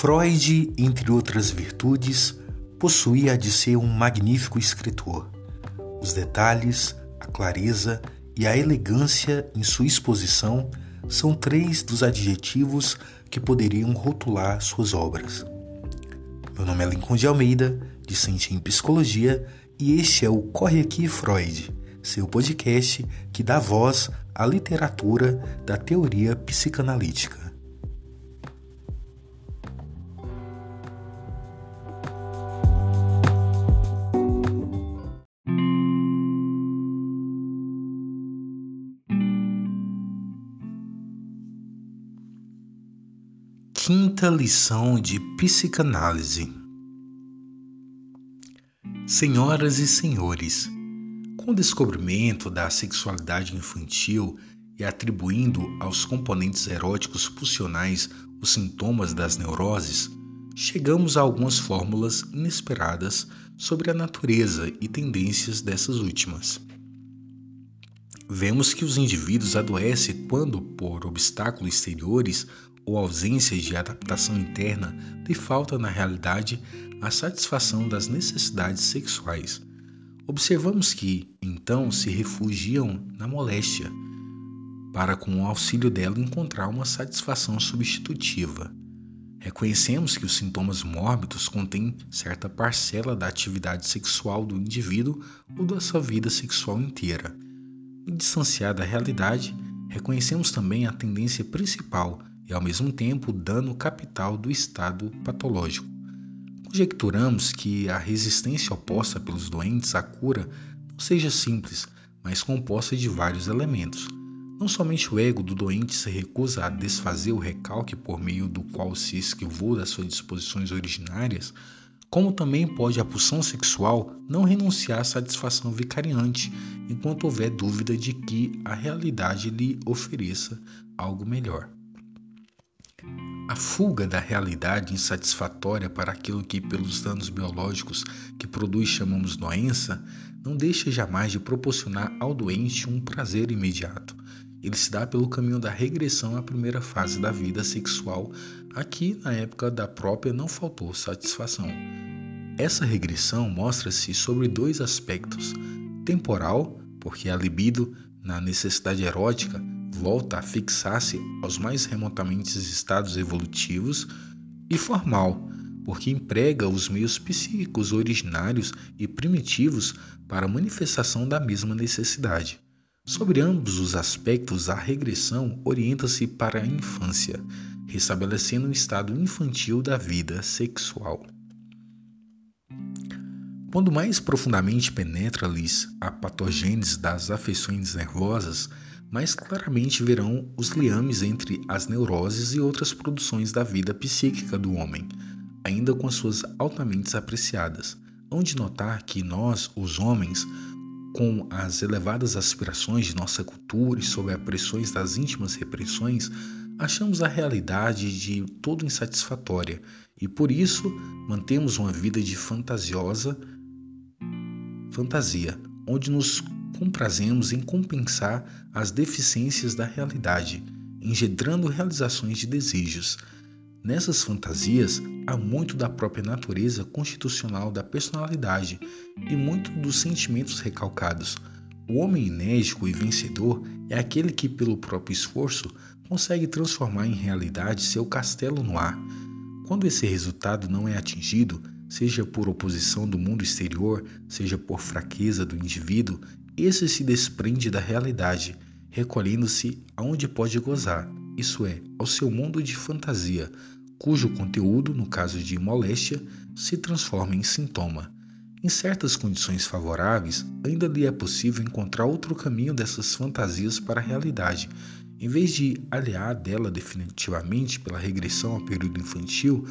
Freud, entre outras virtudes, possuía de ser um magnífico escritor. Os detalhes, a clareza e a elegância em sua exposição são três dos adjetivos que poderiam rotular suas obras. Meu nome é Lincoln de Almeida, discente em psicologia, e este é o Corre Aqui Freud, seu podcast que dá voz à literatura da teoria psicanalítica. Quinta lição de psicanálise. Senhoras e senhores, com o descobrimento da sexualidade infantil e atribuindo aos componentes eróticos pulsionais os sintomas das neuroses, chegamos a algumas fórmulas inesperadas sobre a natureza e tendências dessas últimas. Vemos que os indivíduos adoecem quando, por obstáculos exteriores ou ausências de adaptação interna, lhe falta na realidade a satisfação das necessidades sexuais. Observamos que, então, se refugiam na moléstia, para com o auxílio dela encontrar uma satisfação substitutiva. Reconhecemos que os sintomas mórbidos contêm certa parcela da atividade sexual do indivíduo ou da sua vida sexual inteira. E distanciar da realidade, reconhecemos também a tendência principal e, ao mesmo tempo, dano capital do estado patológico. Conjecturamos que a resistência oposta pelos doentes à cura não seja simples, mas composta de vários elementos. Não somente o ego do doente se recusa a desfazer o recalque por meio do qual se esquivou das suas disposições originárias, como também pode a pulsão sexual não renunciar à satisfação vicariante enquanto houver dúvida de que a realidade lhe ofereça algo melhor. A fuga da realidade insatisfatória para aquilo que, pelos danos biológicos que produz, chamamos doença, não deixa jamais de proporcionar ao doente um prazer imediato. Ele se dá pelo caminho da regressão à primeira fase da vida sexual, aqui na época da própria não faltou satisfação. Essa regressão mostra-se sobre dois aspectos: temporal, porque a libido, na necessidade erótica, volta a fixar-se aos mais remotamente estados evolutivos, e formal, porque emprega os meios psíquicos originários e primitivos para a manifestação da mesma necessidade. Sobre ambos os aspectos, a regressão orienta-se para a infância, restabelecendo o estado infantil da vida sexual. Quando mais profundamente penetra-lhes a patogênese das afeições nervosas, mais claramente verão os liames entre as neuroses e outras produções da vida psíquica do homem, ainda com suas altamente apreciadas. Hão de notar que nós, os homens, com as elevadas aspirações de nossa cultura e sob as pressões das íntimas repressões, achamos a realidade de todo insatisfatória e por isso mantemos uma vida de fantasiosa fantasia, onde nos comprazemos em compensar as deficiências da realidade, engendrando realizações de desejos. Nessas fantasias há muito da própria natureza constitucional da personalidade e muito dos sentimentos recalcados. O homem enérgico e vencedor é aquele que, pelo próprio esforço, consegue transformar em realidade seu castelo no ar. Quando esse resultado não é atingido, seja por oposição do mundo exterior, seja por fraqueza do indivíduo, esse se desprende da realidade, recolhendo-se aonde pode gozar, isso é, ao seu mundo de fantasia, cujo conteúdo, no caso de moléstia, se transforma em sintoma. Em certas condições favoráveis, ainda lhe é possível encontrar outro caminho dessas fantasias para a realidade. Em vez de aliar dela definitivamente pela regressão ao período infantil,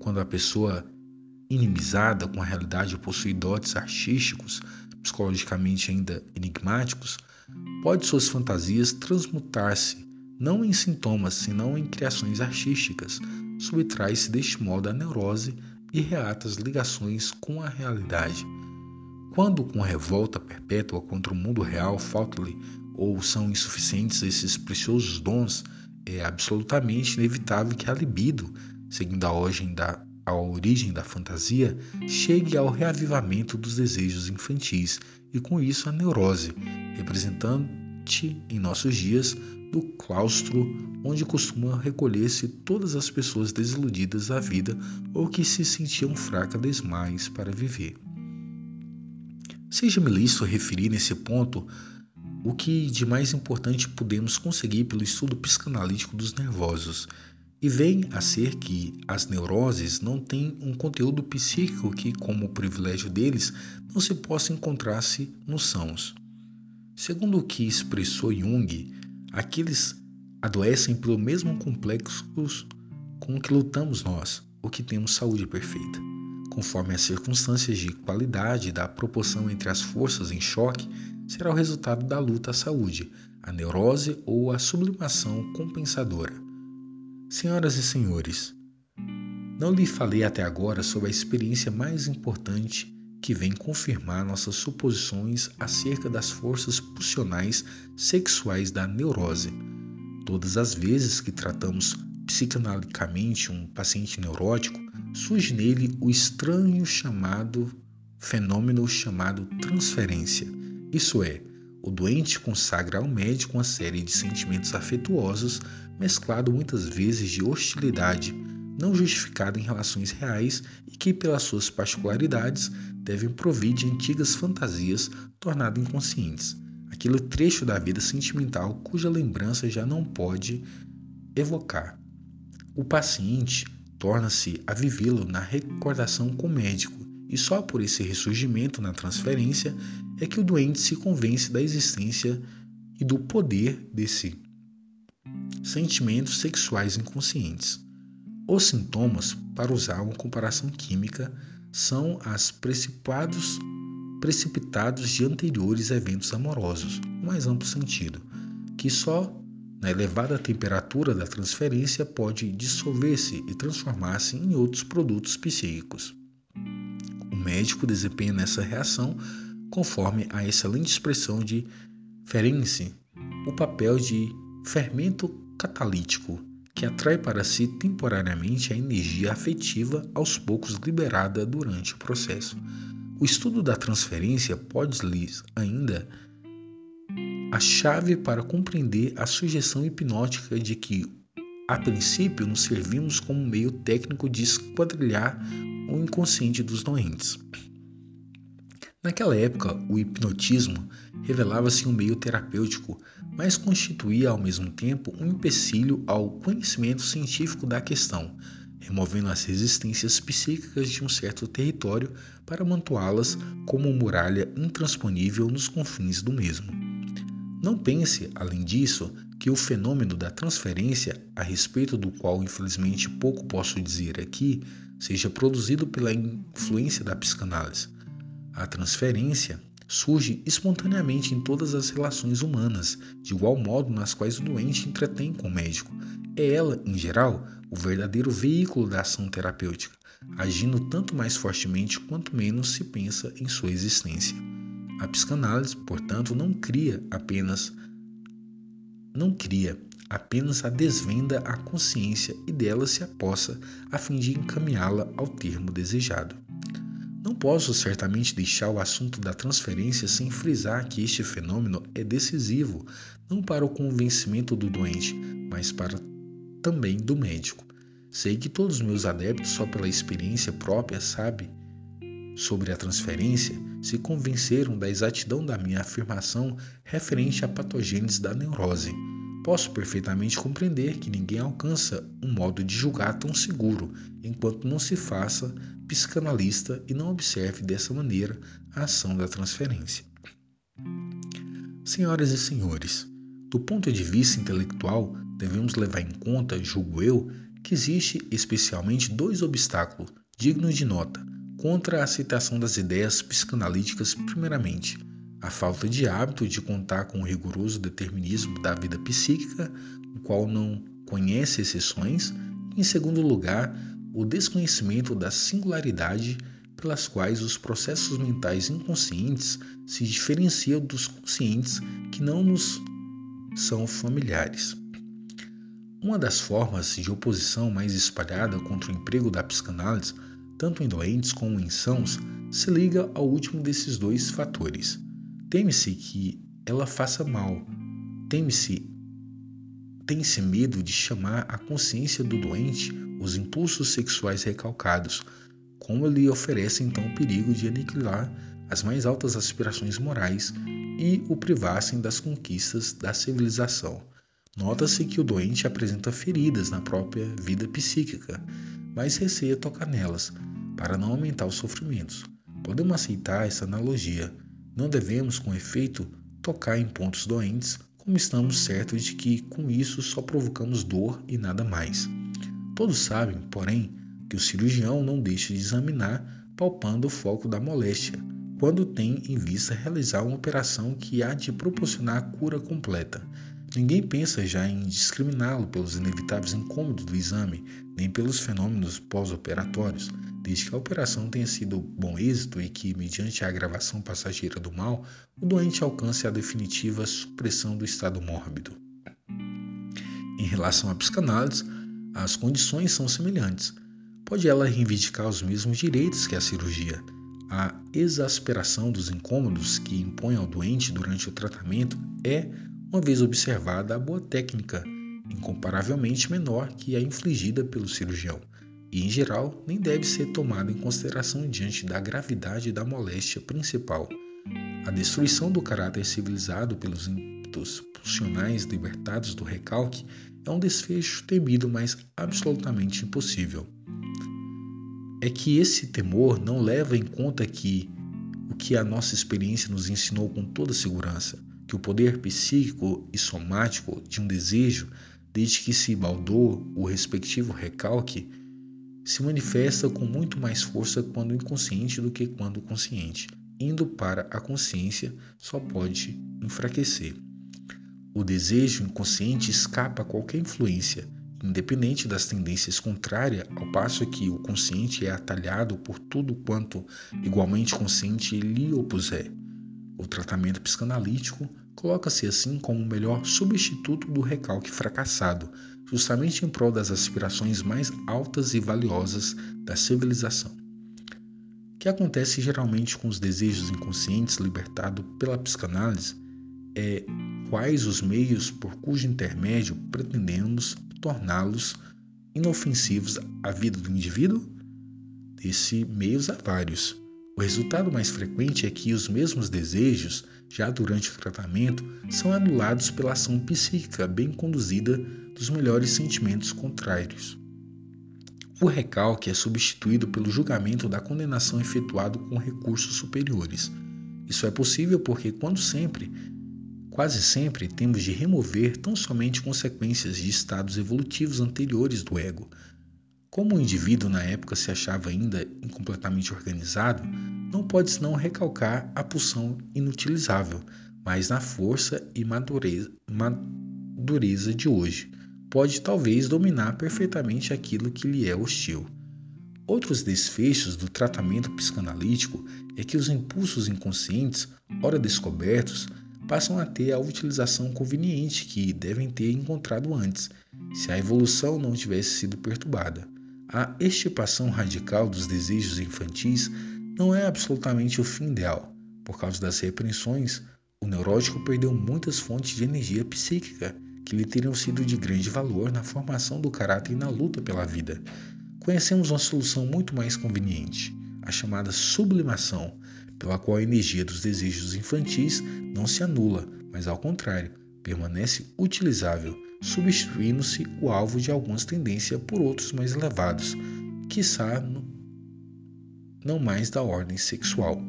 quando a pessoa inimizada com a realidade possui dotes artísticos, psicologicamente ainda enigmáticos, pode suas fantasias transmutar-se não em sintomas, senão em criações artísticas, subtrai-se deste modo a neurose e reata as ligações com a realidade. Quando, com revolta perpétua contra o mundo real, falta-lhe ou são insuficientes esses preciosos dons, é absolutamente inevitável que a libido seguindo a origem da, a origem da fantasia, chegue ao reavivamento dos desejos infantis e, com isso, a neurose, representante em nossos dias do claustro onde costumam recolher-se todas as pessoas desiludidas da vida ou que se sentiam fracas demais para viver. Seja-me lícito referir nesse ponto o que de mais importante podemos conseguir pelo estudo psicanalítico dos nervosos, e vem a ser que as neuroses não têm um conteúdo psíquico que, como privilégio deles, não se possa encontrar-se nos sãos. Segundo o que expressou Jung, aqueles adoecem pelo mesmo complexo com que lutamos nós, o que temos saúde perfeita. Conforme as circunstâncias de qualidade da proporção entre as forças em choque, será o resultado da luta à saúde, a neurose ou a sublimação compensadora. Senhoras e senhores, não lhe falei até agora sobre a experiência mais importante que vem confirmar nossas suposições acerca das forças pulsionais sexuais da neurose. Todas as vezes que tratamos psicanaliticamente um paciente neurótico, surge nele o estranho chamado fenômeno chamado transferência. Isso é, o doente consagra ao médico uma série de sentimentos afetuosos, mesclado muitas vezes de hostilidade, não justificada em relações reais e que, pelas suas particularidades, devem provir de antigas fantasias tornadas inconscientes, aquele trecho da vida sentimental cuja lembrança já não pode evocar. O paciente torna-se a vivê-lo na recordação com o médico, e só por esse ressurgimento na transferência é que o doente se convence da existência e do poder desse sentimentos sexuais inconscientes. Os sintomas, para usar uma comparação química, são as precipitados, precipitados de anteriores eventos amorosos, no mais amplo sentido, que só na elevada temperatura da transferência pode dissolver-se e transformar-se em outros produtos psíquicos. O médico desempenha nessa reação conforme a excelente expressão de Ferenczi, o papel de fermento catalítico que atrai para si temporariamente a energia afetiva aos poucos liberada durante o processo. O estudo da transferência pode lhes ainda a chave para compreender a sugestão hipnótica de que, a princípio, nos servimos como meio técnico de esquadrilhar o inconsciente dos doentes. Naquela época, o hipnotismo revelava-se um meio terapêutico, mas constituía ao mesmo tempo um empecilho ao conhecimento científico da questão, removendo as resistências psíquicas de um certo território para amontoá-las como muralha intransponível nos confins do mesmo. Não pense, além disso, que o fenômeno da transferência, a respeito do qual infelizmente pouco posso dizer aqui, seja produzido pela influência da psicanálise. A transferência surge espontaneamente em todas as relações humanas, de igual modo nas quais o doente entretém com o médico. É ela, em geral, o verdadeiro veículo da ação terapêutica, agindo tanto mais fortemente quanto menos se pensa em sua existência. A psicanálise, portanto, não cria apenas não cria apenas a desvenda à consciência e dela se apossa a fim de encaminhá-la ao termo desejado. Não posso certamente deixar o assunto da transferência sem frisar que este fenômeno é decisivo não para o convencimento do doente, mas para também do médico. Sei que todos os meus adeptos, só pela experiência própria, sabem sobre a transferência, se convenceram da exatidão da minha afirmação referente à patogênese da neurose. Posso perfeitamente compreender que ninguém alcança um modo de julgar tão seguro enquanto não se faça psicanalista e não observe dessa maneira a ação da transferência. Senhoras e senhores, do ponto de vista intelectual, devemos levar em conta, julgo eu, que existe especialmente dois obstáculos dignos de nota contra a aceitação das ideias psicanalíticas, primeiramente, a falta de hábito de contar com o rigoroso determinismo da vida psíquica, o qual não conhece exceções, e, em segundo lugar, o desconhecimento da singularidade pelas quais os processos mentais inconscientes se diferenciam dos conscientes que não nos são familiares. Uma das formas de oposição mais espalhada contra o emprego da psicanálise, tanto em doentes como em sãos, se liga ao último desses dois fatores. Teme-se que ela faça mal. Teme-se tem-se medo de chamar à consciência do doente os impulsos sexuais recalcados, como ele oferece então o perigo de aniquilar as mais altas aspirações morais e o privassem das conquistas da civilização. Nota-se que o doente apresenta feridas na própria vida psíquica, mas receia tocar nelas, para não aumentar os sofrimentos. Podemos aceitar essa analogia. Não devemos, com efeito, tocar em pontos doentes, como estamos certos de que com isso só provocamos dor e nada mais. Todos sabem, porém, que o cirurgião não deixa de examinar, palpando o foco da moléstia, quando tem em vista realizar uma operação que há de proporcionar cura completa. Ninguém pensa já em discriminá-lo pelos inevitáveis incômodos do exame, nem pelos fenômenos pós-operatórios, desde que a operação tenha sido bom êxito e que, mediante a agravação passageira do mal, o doente alcance a definitiva supressão do estado mórbido. Em relação à psicanálise, as condições são semelhantes. Pode ela reivindicar os mesmos direitos que a cirurgia. A exasperação dos incômodos que impõe ao doente durante o tratamento é uma vez observada a boa técnica, incomparavelmente menor que a infligida pelo cirurgião, e em geral nem deve ser tomada em consideração diante da gravidade da moléstia principal. A destruição do caráter civilizado pelos ímpetos pulsionais libertados do recalque é um desfecho temido, mas absolutamente impossível. É que esse temor não leva em conta que o que a nossa experiência nos ensinou com toda segurança que o poder psíquico e somático de um desejo, desde que se baldou o respectivo recalque, se manifesta com muito mais força quando inconsciente do que quando consciente. Indo para a consciência, só pode enfraquecer. O desejo inconsciente escapa a qualquer influência, independente das tendências contrárias, ao passo que o consciente é atalhado por tudo quanto igualmente consciente lhe opuser. O tratamento psicanalítico coloca-se assim como o melhor substituto do recalque fracassado, justamente em prol das aspirações mais altas e valiosas da civilização. O que acontece geralmente com os desejos inconscientes libertados pela psicanálise é quais os meios por cujo intermédio pretendemos torná-los inofensivos à vida do indivíduo? Desses meios há vários. O resultado mais frequente é que os mesmos desejos, já durante o tratamento, são anulados pela ação psíquica bem conduzida dos melhores sentimentos contrários. O recalque é substituído pelo julgamento da condenação efetuado com recursos superiores. Isso é possível porque, quando sempre, quase sempre, temos de remover tão somente consequências de estados evolutivos anteriores do ego, como o indivíduo na época se achava ainda incompletamente organizado, não pode senão recalcar a pulsão inutilizável, mas na força e madureza, madureza de hoje, pode talvez dominar perfeitamente aquilo que lhe é hostil. Outros desfechos do tratamento psicanalítico é que os impulsos inconscientes, ora descobertos, passam a ter a utilização conveniente que devem ter encontrado antes, se a evolução não tivesse sido perturbada. A extirpação radical dos desejos infantis não é absolutamente o fim ideal. Por causa das repreensões, o neurótico perdeu muitas fontes de energia psíquica que lhe teriam sido de grande valor na formação do caráter e na luta pela vida. Conhecemos uma solução muito mais conveniente, a chamada sublimação, pela qual a energia dos desejos infantis não se anula, mas ao contrário, permanece utilizável substituindo-se o alvo de algumas tendências por outros mais elevados, quiçá não mais da ordem sexual.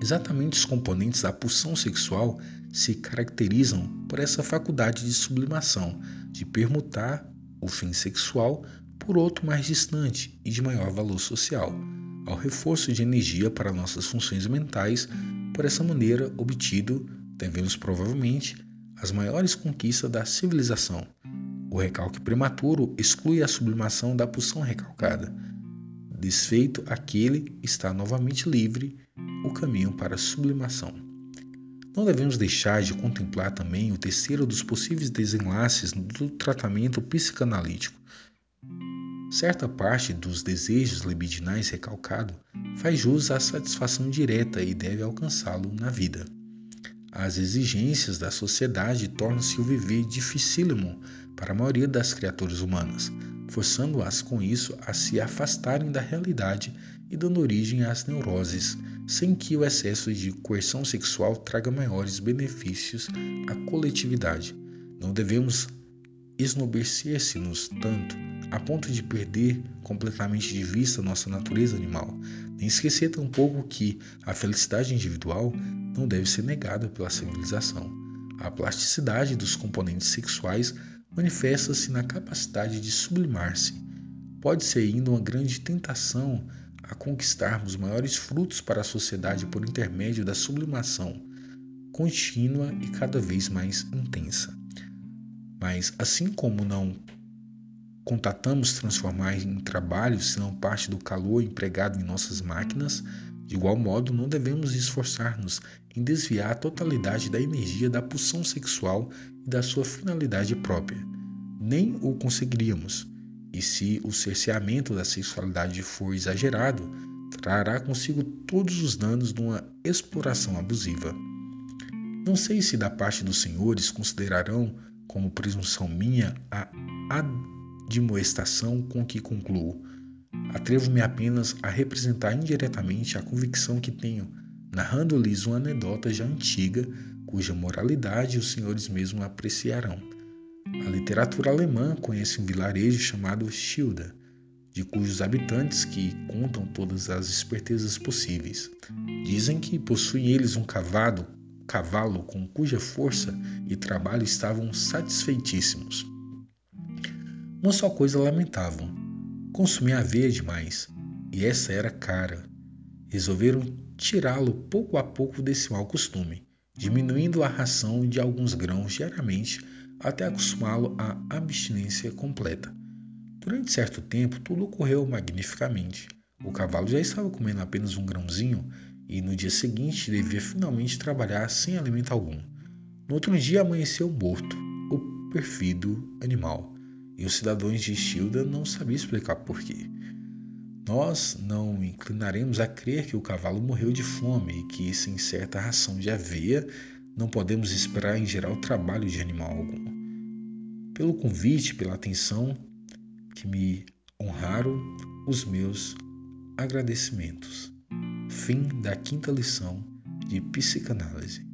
Exatamente os componentes da pulsão sexual se caracterizam por essa faculdade de sublimação, de permutar o fim sexual por outro mais distante e de maior valor social, ao reforço de energia para nossas funções mentais, por essa maneira obtido, devemos provavelmente as maiores conquistas da civilização. O recalque prematuro exclui a sublimação da pulsão recalcada. Desfeito aquele está novamente livre o caminho para a sublimação. Não devemos deixar de contemplar também o terceiro dos possíveis desenlaces do tratamento psicanalítico. Certa parte dos desejos libidinais recalcado faz jus à satisfação direta e deve alcançá-lo na vida. As exigências da sociedade tornam-se o viver dificílimo para a maioria das criaturas humanas, forçando-as com isso a se afastarem da realidade e dando origem às neuroses, sem que o excesso de coerção sexual traga maiores benefícios à coletividade. Não devemos esnobecer-se-nos tanto a ponto de perder completamente de vista nossa natureza animal, nem esquecer tampouco que a felicidade individual não deve ser negada pela civilização. A plasticidade dos componentes sexuais manifesta-se na capacidade de sublimar-se. Pode ser ainda uma grande tentação a conquistarmos maiores frutos para a sociedade por intermédio da sublimação contínua e cada vez mais intensa. Mas, assim como não contatamos transformar em trabalho senão parte do calor empregado em nossas máquinas, de igual modo não devemos esforçar-nos em desviar a totalidade da energia da pulsão sexual e da sua finalidade própria. Nem o conseguiríamos, e se o cerceamento da sexualidade for exagerado, trará consigo todos os danos de uma exploração abusiva. Não sei se da parte dos senhores considerarão como presunção minha a admoestação com que concluo. Atrevo-me apenas a representar indiretamente a convicção que tenho, narrando-lhes uma anedota já antiga, cuja moralidade os senhores mesmos apreciarão. A literatura alemã conhece um vilarejo chamado Schilda, de cujos habitantes que contam todas as espertezas possíveis. Dizem que possuem eles um cavalo, cavalo com cuja força e trabalho estavam satisfeitíssimos. Uma só coisa lamentavam: consumia aveia demais, e essa era cara. Resolveram tirá-lo pouco a pouco desse mau costume, diminuindo a ração de alguns grãos diariamente até acostumá-lo à abstinência completa. Durante certo tempo, tudo ocorreu magnificamente. O cavalo já estava comendo apenas um grãozinho e no dia seguinte devia finalmente trabalhar sem alimento algum. No outro dia amanheceu morto, o perfido animal, e os cidadãos de Shilda não sabiam explicar porquê. Nós não inclinaremos a crer que o cavalo morreu de fome e que, sem certa ração de aveia, não podemos esperar em geral trabalho de animal algum. Pelo convite, pela atenção que me honraram, os meus agradecimentos. Fim da quinta lição de psicanálise.